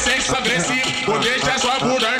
sexo agressivo, deixa sua bunda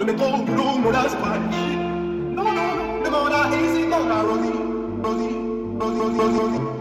Let me go bloom when I spot No, no, no, let me go now go Rosie, Rosie, Rosie, Rosie.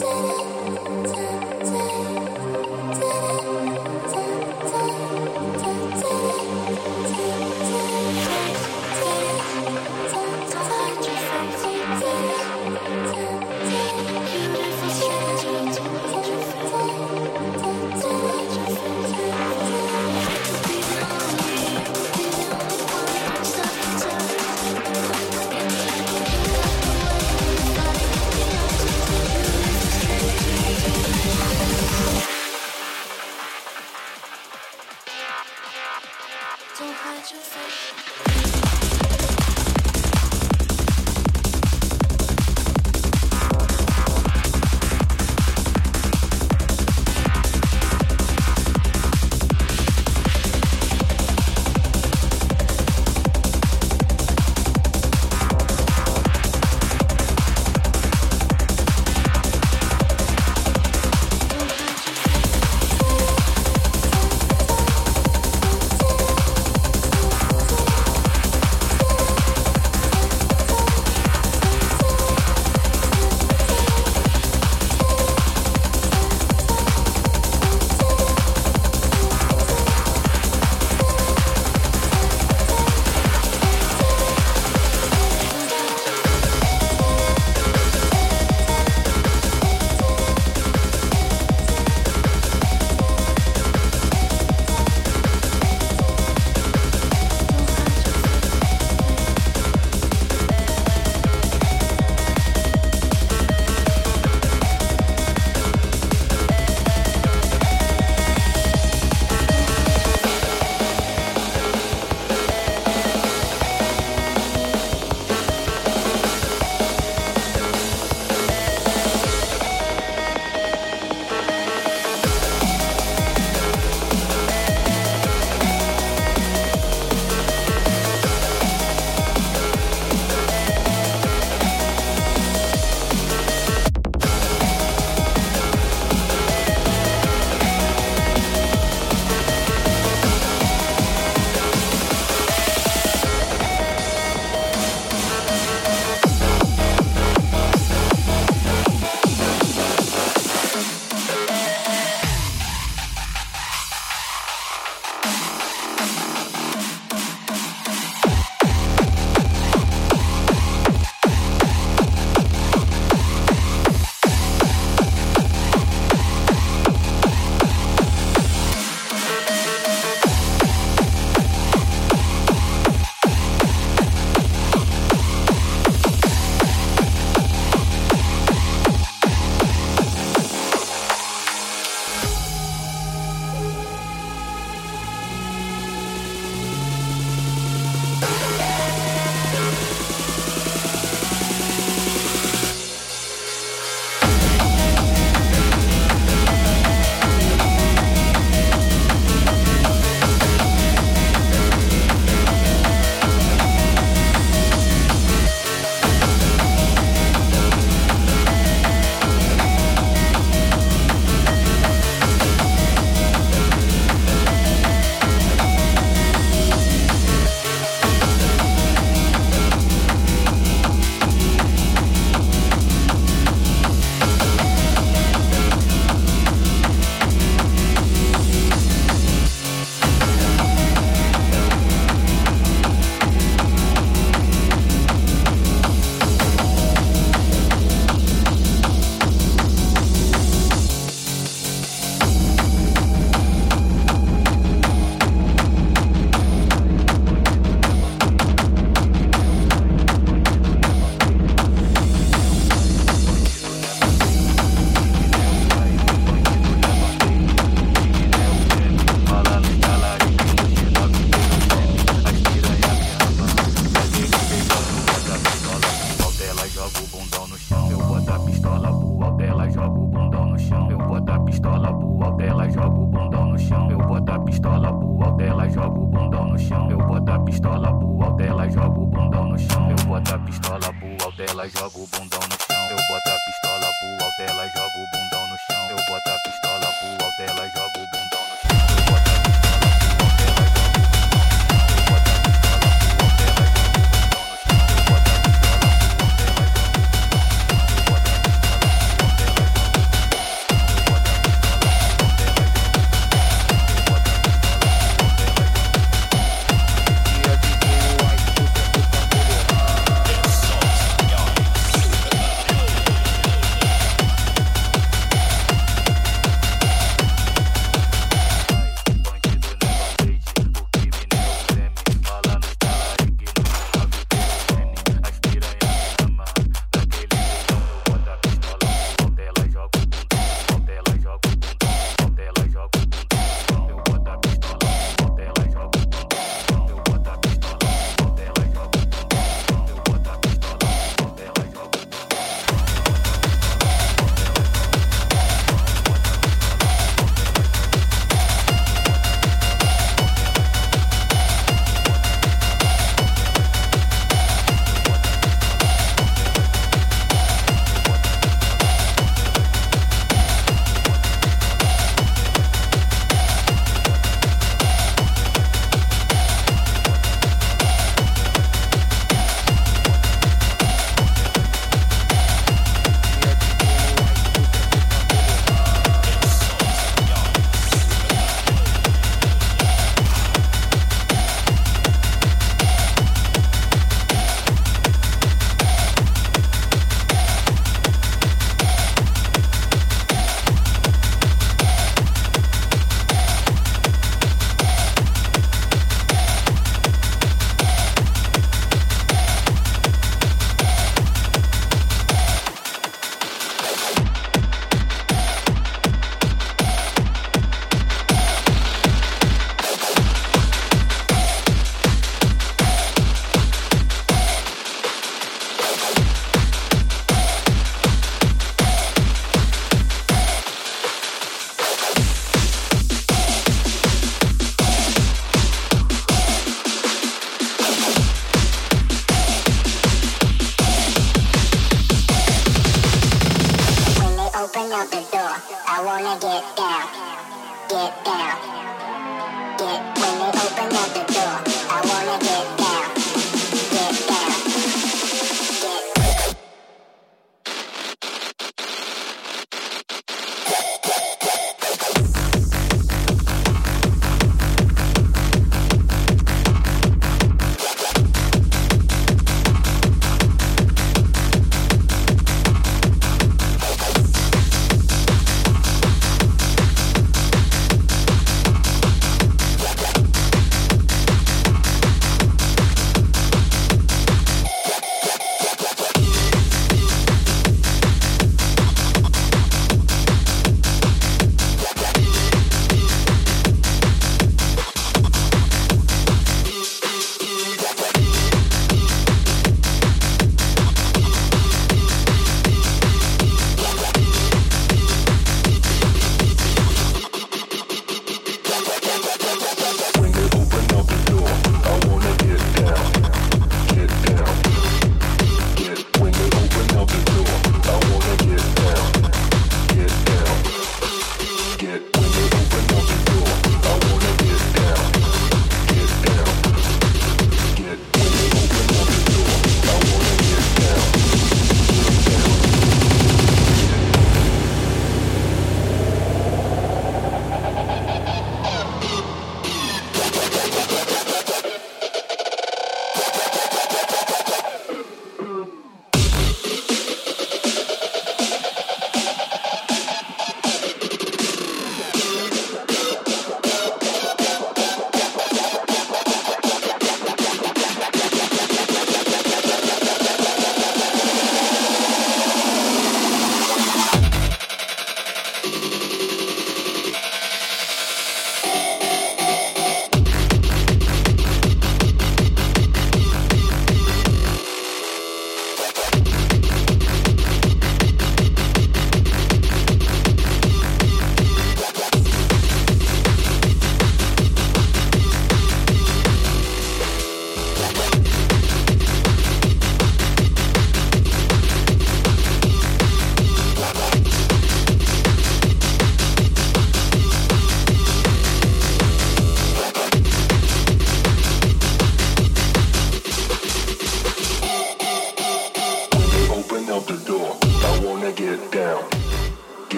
Take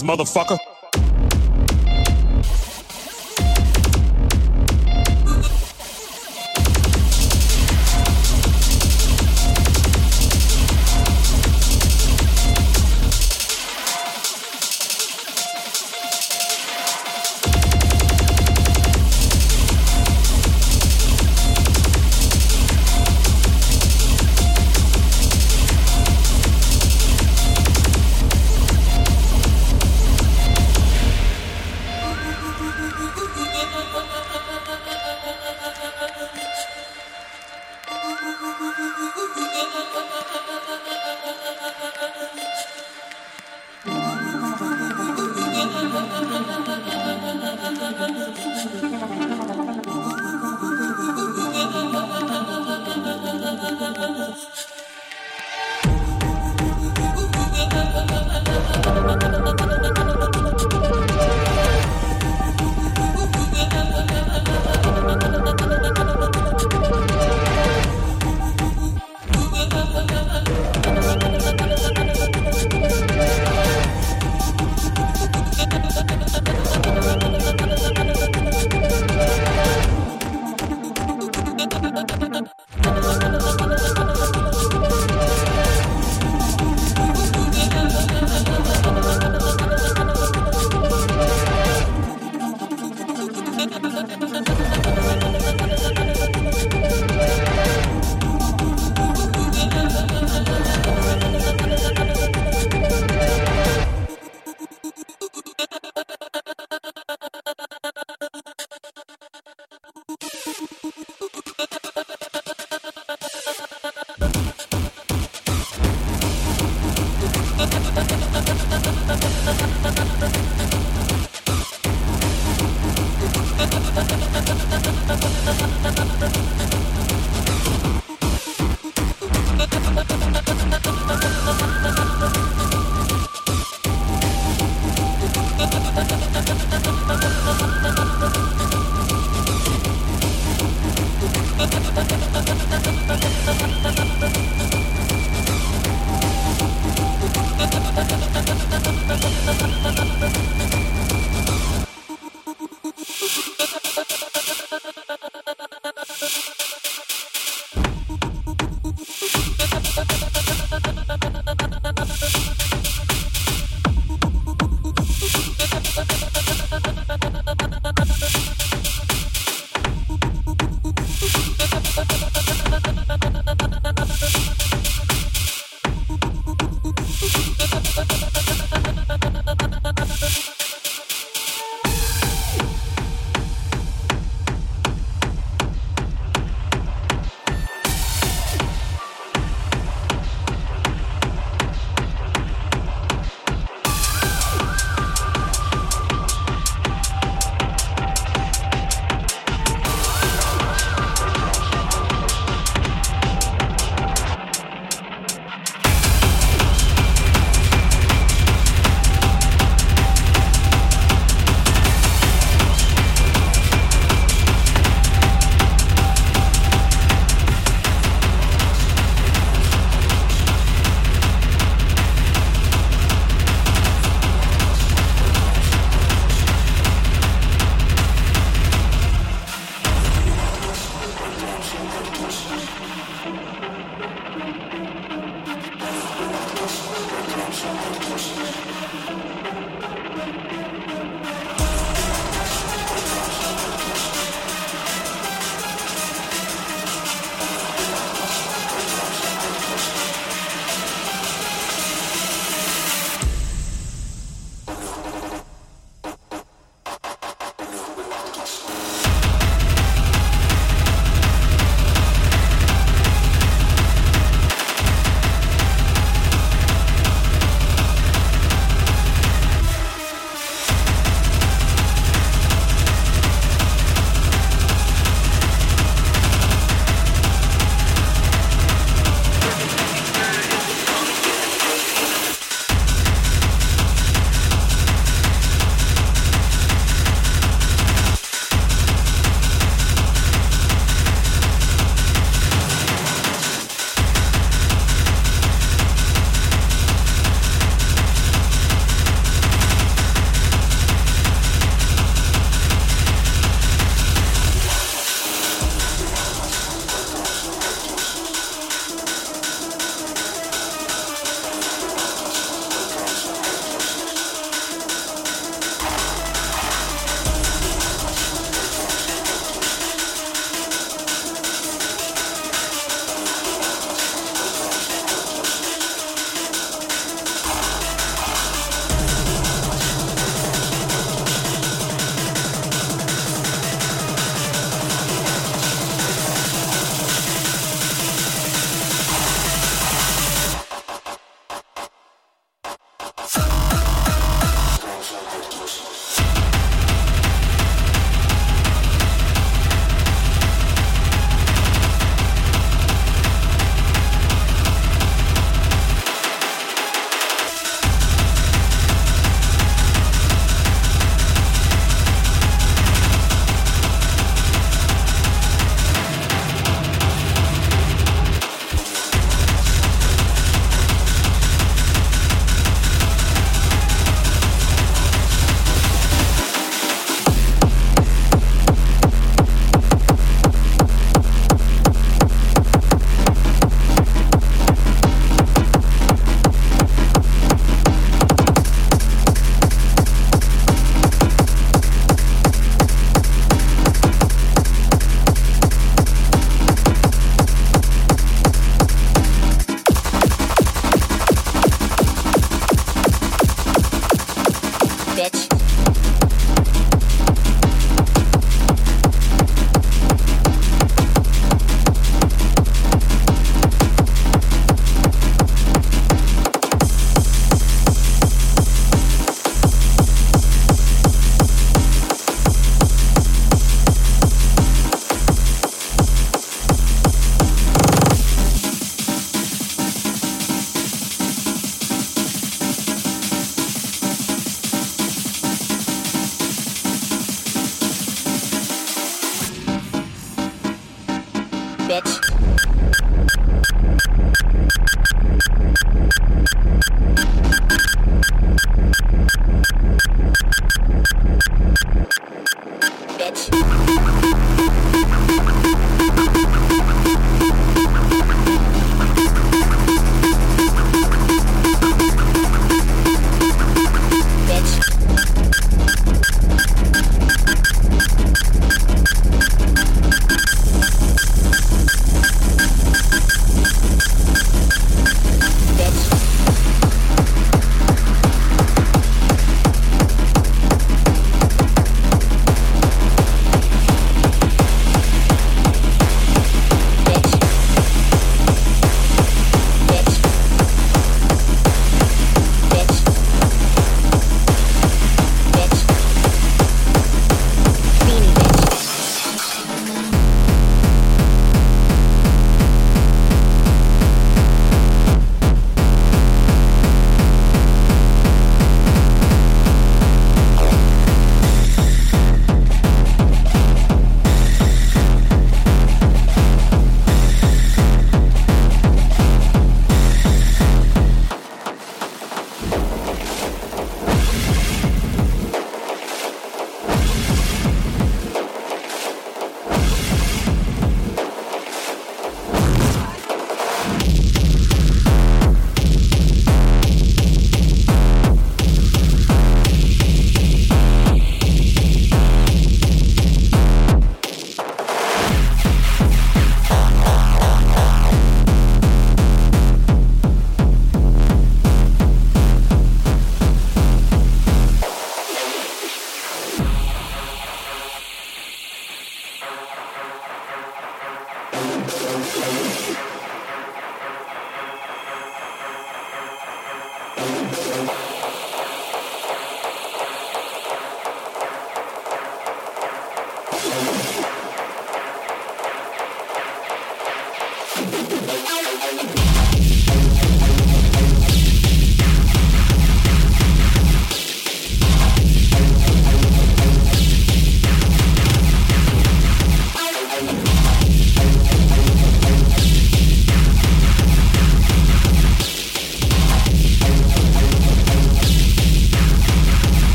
motherfucker.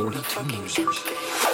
Holy fucking.